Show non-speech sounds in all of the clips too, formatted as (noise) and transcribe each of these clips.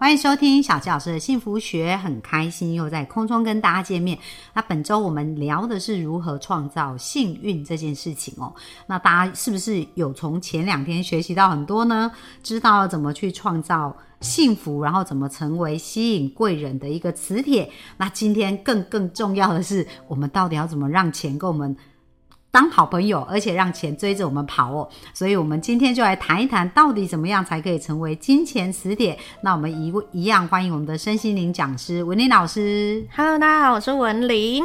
欢迎收听小纪老师的幸福学，很开心又在空中跟大家见面。那本周我们聊的是如何创造幸运这件事情哦。那大家是不是有从前两天学习到很多呢？知道怎么去创造幸福，然后怎么成为吸引贵人的一个磁铁？那今天更更重要的是，我们到底要怎么让钱跟我们？当好朋友，而且让钱追着我们跑哦。所以，我们今天就来谈一谈，到底怎么样才可以成为金钱磁铁？那我们一一样欢迎我们的身心灵讲师文林老师。Hello，大家好，我是文林。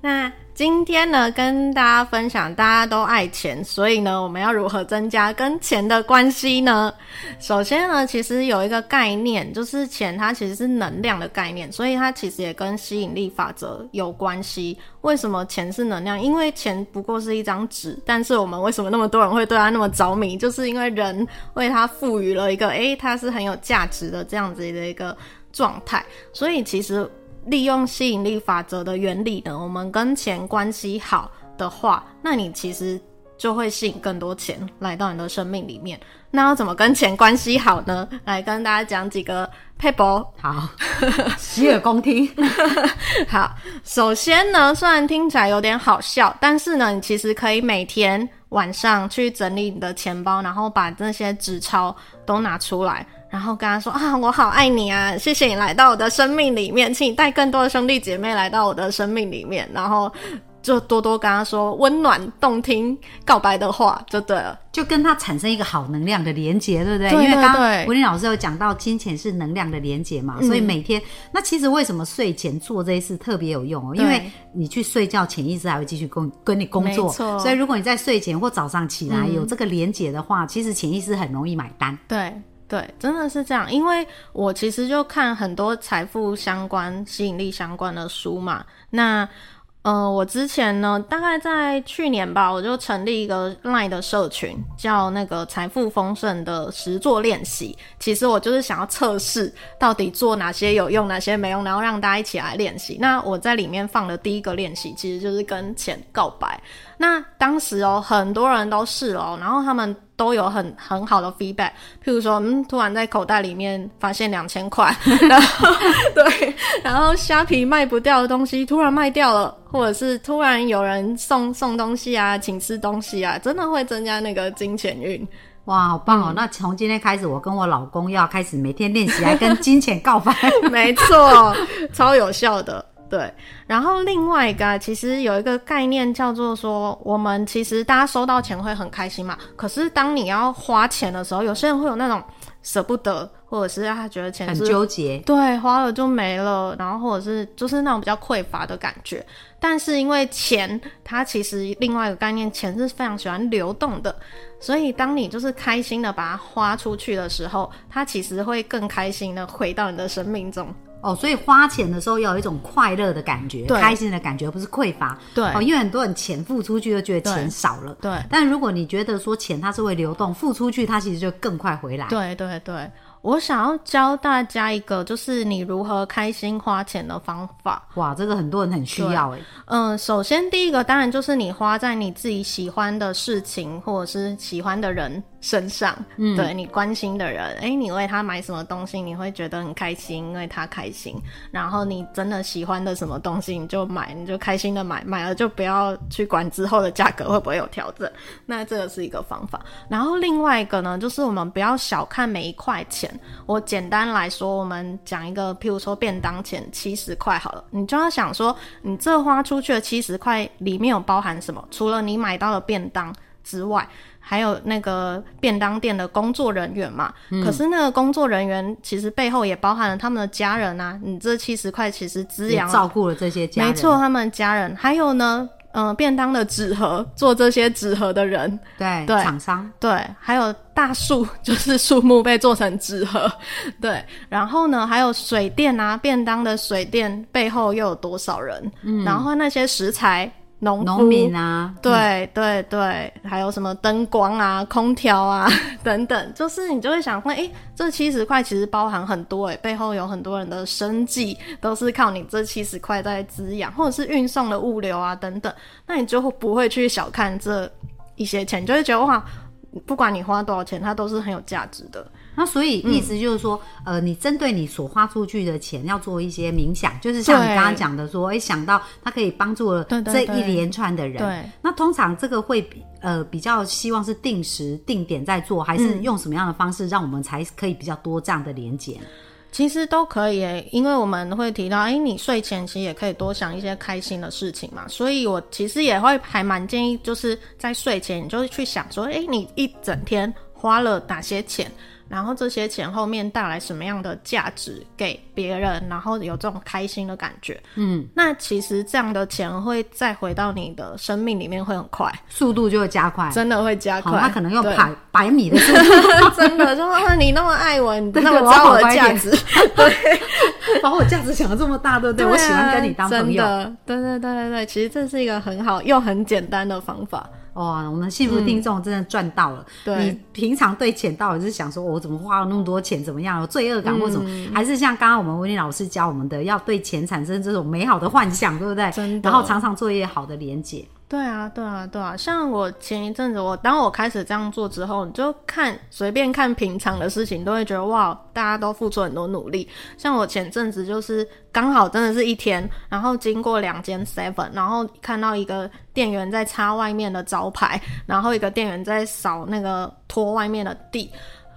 那今天呢，跟大家分享，大家都爱钱，所以呢，我们要如何增加跟钱的关系呢？首先呢，其实有一个概念，就是钱它其实是能量的概念，所以它其实也跟吸引力法则有关系。为什么钱是能量？因为钱不过是一张纸，但是我们为什么那么多人会对它那么着迷？就是因为人为它赋予了一个，诶，它是很有价值的这样子的一个状态，所以其实。利用吸引力法则的原理呢，我们跟钱关系好的话，那你其实就会吸引更多钱来到你的生命里面。那要怎么跟钱关系好呢？来跟大家讲几个配博。好，(laughs) 洗耳恭听。好，首先呢，虽然听起来有点好笑，但是呢，你其实可以每天晚上去整理你的钱包，然后把那些纸钞都拿出来。然后跟他说啊，我好爱你啊！谢谢你来到我的生命里面，请你带更多的兄弟姐妹来到我的生命里面，然后就多多跟他说温暖动听告白的话，就对了，就跟他产生一个好能量的连接，对不对？对因为刚刚文林老师有讲到金钱是能量的连接嘛，所以每天那其实为什么睡前做这些事特别有用哦？因为你去睡觉，潜意识还会继续跟跟你工作，所以如果你在睡前或早上起来有这个连接的话，其实潜意识很容易买单。对对，真的是这样。因为我其实就看很多财富相关、吸引力相关的书嘛。那呃，我之前呢，大概在去年吧，我就成立一个 LINE 的社群，叫那个财富丰盛的实作练习。其实我就是想要测试到底做哪些有用，哪些没用，然后让大家一起来练习。那我在里面放的第一个练习，其实就是跟钱告白。那当时哦，很多人都试了、哦，然后他们都有很很好的 feedback。譬如说，嗯，突然在口袋里面发现两千块，然后对，然后虾皮卖不掉的东西突然卖掉了，或者是突然有人送送东西啊，请吃东西啊，真的会增加那个金钱运。哇，好棒哦！那从今天开始，我跟我老公要开始每天练习来跟金钱告白。(laughs) 没错，超有效的。对，然后另外一个啊其实有一个概念叫做说，我们其实大家收到钱会很开心嘛，可是当你要花钱的时候，有些人会有那种舍不得，或者是他觉得钱很纠结，对，花了就没了，然后或者是就是那种比较匮乏的感觉。但是因为钱，它其实另外一个概念，钱是非常喜欢流动的，所以当你就是开心的把它花出去的时候，它其实会更开心的回到你的生命中。哦，所以花钱的时候要有一种快乐的感觉，开心的感觉，而不是匮乏。对。哦，因为很多人钱付出去就觉得钱少了，对。但如果你觉得说钱它是会流动，付出去它其实就更快回来。对对对，我想要教大家一个，就是你如何开心花钱的方法。哇，这个很多人很需要哎。嗯，首先第一个当然就是你花在你自己喜欢的事情或者是喜欢的人身上，嗯，对你关心的人，诶，你为他买什么东西，你会觉得很开心，因为他开心。然后你真的喜欢的什么东西，你就买，你就开心的买，买了就不要去管之后的价格会不会有调整。那这个是一个方法。然后另外一个呢，就是我们不要小看每一块钱。我简单来说，我们讲一个，譬如说便当钱七十块好了，你就要想说，你这花出去的七十块里面有包含什么？除了你买到的便当之外，还有那个便当店的工作人员嘛。可是那个工作人员其实背后也包含了他们的家人啊。你这七十块其实滋养了照顾了这些家人，没错，他们家人，还有呢，嗯、便当的纸盒，做这些纸盒的人，对对。厂商。对，还有大树，就是树木被做成纸盒，对，然后呢，还有水电啊，便当的水电背后又有多少人？嗯，然后那些食材农农民啊，对对对，还有什么灯光啊、空调啊 (laughs) 等等，就是你就会想说，哎，这七十块其实包含很多，哎，背后有很多人的生计都是靠你这七十块在滋养，或者是运送的物流啊等等，那你就不会去小看这一些钱，就会觉得哇，不管你花多少钱，它都是很有价值的。那所以意思就是说，呃，你针对你所花出去的钱要做一些冥想，就是像你刚刚讲的说，哎，想到它可以帮助了这一连串的人。对。那通常这个会比呃比较希望是定时定点在做，还是用什么样的方式让我们才可以比较多这样的连接？其实都可以诶，因为我们会提到，哎，你睡前其实也可以多想一些开心的事情嘛。所以我其实也会还蛮建议，就是在睡前你就去想说，哎，你一整天花了哪些钱。然后这些钱后面带来什么样的价值给别人，然后有这种开心的感觉，嗯，那其实这样的钱会再回到你的生命里面会很快，速度就会加快，真的会加快。他可能用百百米的速度，(laughs) 真的说你那么爱我，你那么知道我的价值，(laughs) 对，把我价值想的这么大，对不对？我喜欢跟你当朋友，对对对对对，其实这是一个很好又很简单的方法。哇，我们幸福听众真的赚到了！你平常对钱到底是想说，我怎么花了那么多钱，怎么样有罪恶感或什么？还是像刚刚我们温妮老师教我们的，要对钱产生这种美好的幻想，对不对？真的。然后常常做一些好的连接。对啊，对啊，对啊！像我前一阵子，我当我开始这样做之后，你就看随便看平常的事情，都会觉得哇，大家都付出很多努力。像我前阵子就是刚好真的是一天，然后经过两间 Seven，然后看到一个店员在擦外面的招牌，然后一个店员在扫那个拖外面的地。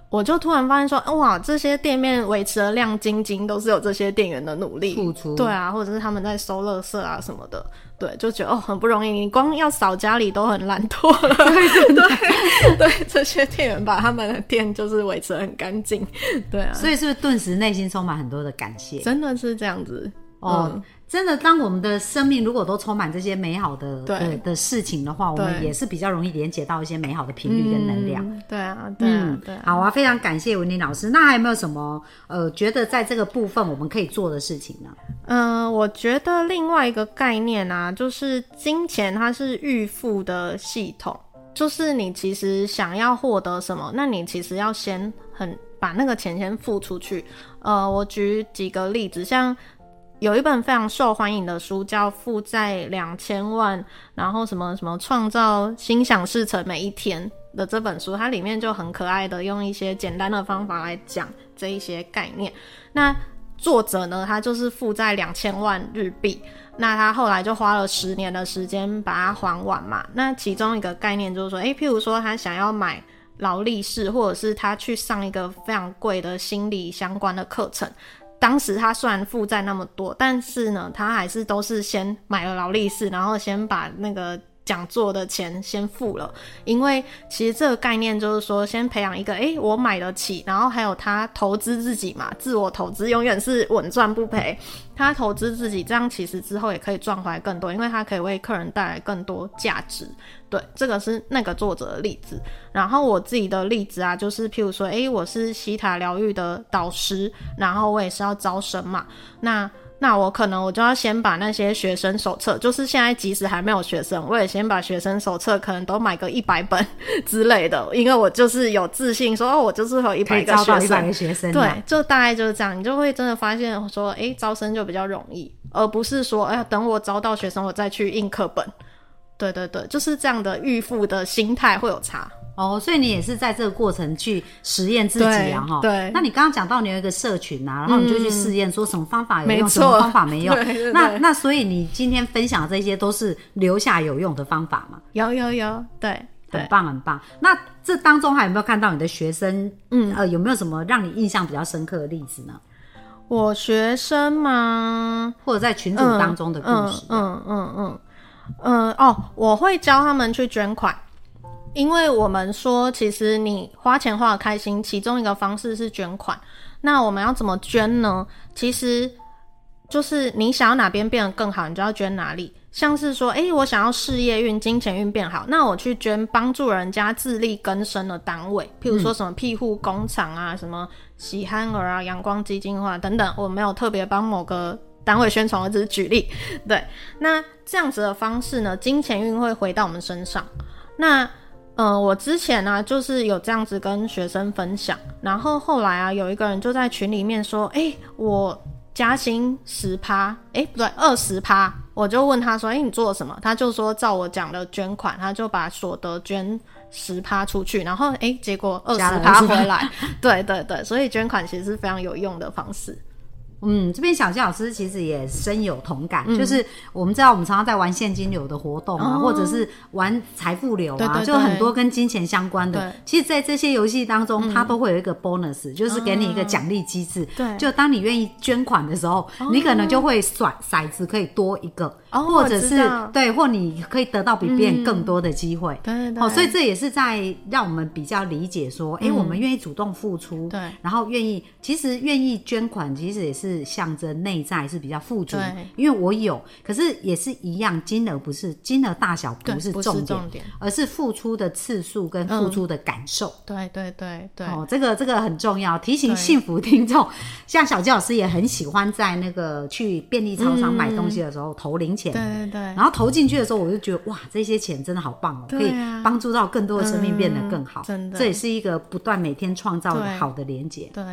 我就突然发现说，哇，这些店面维持的亮晶晶，都是有这些店员的努力付出。对啊，或者是他们在收垃圾啊什么的，对，就觉得哦很不容易。你光要扫家里都很懒惰了。(laughs) 对对对，这些店员把他们的店就是维持很干净。对啊，所以是不是顿时内心充满很多的感谢？真的是这样子哦。真的，当我们的生命如果都充满这些美好的的的事情的话，我们也是比较容易连接到一些美好的频率跟能量。对啊，嗯，对。好啊，非常感谢文林老师。那还有没有什么呃，觉得在这个部分我们可以做的事情呢？嗯，我觉得另外一个概念啊，就是金钱它是预付的系统，就是你其实想要获得什么，那你其实要先很把那个钱先付出去。呃，我举几个例子，像。有一本非常受欢迎的书叫《负债两千万》，然后什么什么创造心想事成每一天的这本书，它里面就很可爱的用一些简单的方法来讲这一些概念。那作者呢，他就是负债两千万日币，那他后来就花了十年的时间把它还完嘛。那其中一个概念就是说，诶，譬如说他想要买劳力士，或者是他去上一个非常贵的心理相关的课程。当时他虽然负债那么多，但是呢，他还是都是先买了劳力士，然后先把那个讲座的钱先付了。因为其实这个概念就是说，先培养一个，诶，我买得起，然后还有他投资自己嘛，自我投资永远是稳赚不赔。他投资自己，这样其实之后也可以赚回来更多，因为他可以为客人带来更多价值。对，这个是那个作者的例子。然后我自己的例子啊，就是譬如说，诶，我是西塔疗愈的导师，然后我也是要招生嘛。那那我可能我就要先把那些学生手册，就是现在即使还没有学生，我也先把学生手册可能都买个一百本 (laughs) 之类的，因为我就是有自信说，哦，我就是有一百个学生。对，就大概就是这样，你就会真的发现说，诶，招生就比较容易，而不是说，哎呀，等我招到学生，我再去印课本。对对对，就是这样的预付的心态会有差哦，所以你也是在这个过程去实验自己啊，哈。对。那你刚刚讲到你有一个社群啊，然后你就去试验，说什么方法有用，什么方法没用。(laughs) 那那所以你今天分享的这些都是留下有用的方法吗？有有有，对，很棒很棒。那这当中还有没有看到你的学生？嗯呃，有没有什么让你印象比较深刻的例子呢？我学生吗？或者在群组当中的故事？嗯嗯嗯。嗯哦，我会教他们去捐款，因为我们说，其实你花钱花的开心，其中一个方式是捐款。那我们要怎么捐呢？其实就是你想要哪边变得更好，你就要捐哪里。像是说，诶，我想要事业运、金钱运变好，那我去捐帮助人家自力更生的单位，譬如说什么庇护工厂啊，什么喜憨儿啊、阳光基金会等等。我没有特别帮某个。单位宣传，我只是举例。对，那这样子的方式呢，金钱运会回到我们身上。那呃，我之前呢，就是有这样子跟学生分享，然后后来啊，有一个人就在群里面说：“哎，我加薪十趴，哎，不对，二十趴。”我就问他说：“哎，你做了什么？”他就说：“照我讲的捐款，他就把所得捐十趴出去，然后哎，结果二十趴回来。(laughs) 对对对，所以捐款其实是非常有用的方式。”嗯，这边小金老师其实也深有同感，就是我们知道我们常常在玩现金流的活动啊，或者是玩财富流啊，就很多跟金钱相关的。其实，在这些游戏当中，它都会有一个 bonus，就是给你一个奖励机制。对，就当你愿意捐款的时候，你可能就会甩骰子可以多一个，或者是对，或你可以得到比别人更多的机会。对对。哦，所以这也是在让我们比较理解说，哎，我们愿意主动付出，对，然后愿意，其实愿意捐款，其实也是。是象征内在是比较富足，因为我有，可是也是一样，金额不是金额大小不是重点，而是付出的次数跟付出的感受。对对对对，哦，这个这个很重要，提醒幸福听众。像小鸡老师也很喜欢在那个去便利超商买东西的时候投零钱，对对对，然后投进去的时候，我就觉得哇，这些钱真的好棒哦，可以帮助到更多的生命变得更好。真的，这也是一个不断每天创造好的连接。对。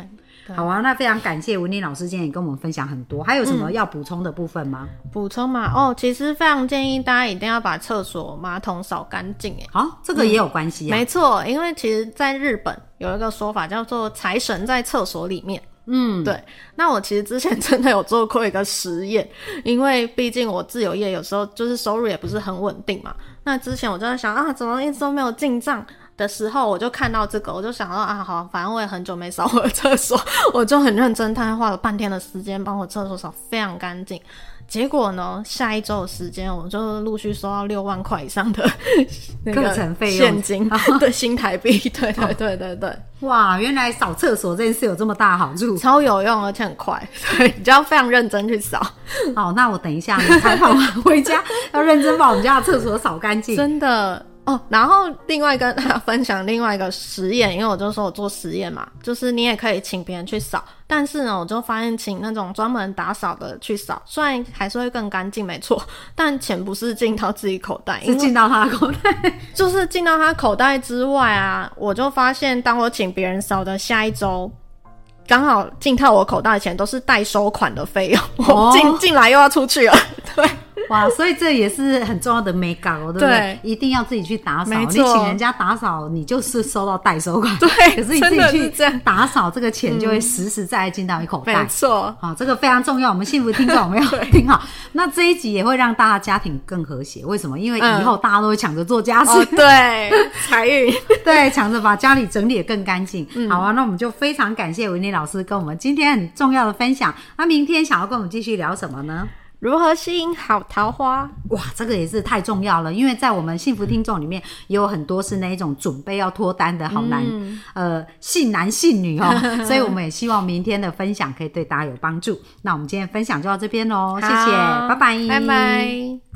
好啊，那非常感谢文丽老师今天也跟我们分享很多，还有什么要补充的部分吗？补充嘛，哦，其实非常建议大家一定要把厕所马桶扫干净，哎，好，这个也有关系啊，没错，因为其实在日本有一个说法叫做财神在厕所里面，嗯，对，那我其实之前 (laughs) 真的有做过一个实验，因为毕竟我自由业有时候就是收入也不是很稳定嘛，那之前我就在想啊，怎么一直都没有进账？的时候，我就看到这个，我就想到啊，好，反正我也很久没扫我的厕所，(laughs) 我就很认真，他花了半天的时间帮我厕所扫非常干净。结果呢，下一周的时间，我就陆续收到六万块以上的 (laughs) 课程费用现金 (laughs) 的新台币。(laughs) 对对对对对，哇，原来扫厕所这件事有这么大好处，超有用而且很快，对，你就要非常认真去扫。好，那我等一下采访完回家要认真把我们家的厕所扫干净，真的。哦，然后另外跟大家分享另外一个实验，因为我就说我做实验嘛，就是你也可以请别人去扫，但是呢，我就发现请那种专门打扫的去扫，虽然还是会更干净，没错，但钱不是进到自己口袋，是进到他的口袋，(laughs) 就是进到他口袋之外啊，我就发现，当我请别人扫的下一周，刚好进到我口袋的钱都是代收款的费用，我进进来又要出去了，(laughs) 对。(laughs) 哇，所以这也是很重要的美感哦，对不对？一定要自己去打扫，你请人家打扫，你就是收到代收款。对，(laughs) 可是你自己去打扫，这个钱就会实实在在进到你口袋。没错，好，这个非常重要。我们幸福听众有没有 (laughs) 听好？那这一集也会让大家家庭更和谐。为什么？因为以后大家都会抢着做家事，对，财运，对，抢着把家里整理的更干净。好啊，那我们就非常感谢维尼老师跟我们今天很重要的分享。那明天想要跟我们继续聊什么呢？如何吸引好桃花？哇，这个也是太重要了，因为在我们幸福听众里面，也有很多是那一种准备要脱单的好男，呃，性男性女哦，(laughs) 所以我们也希望明天的分享可以对大家有帮助。那我们今天分享就到这边喽，谢谢，拜拜，拜拜。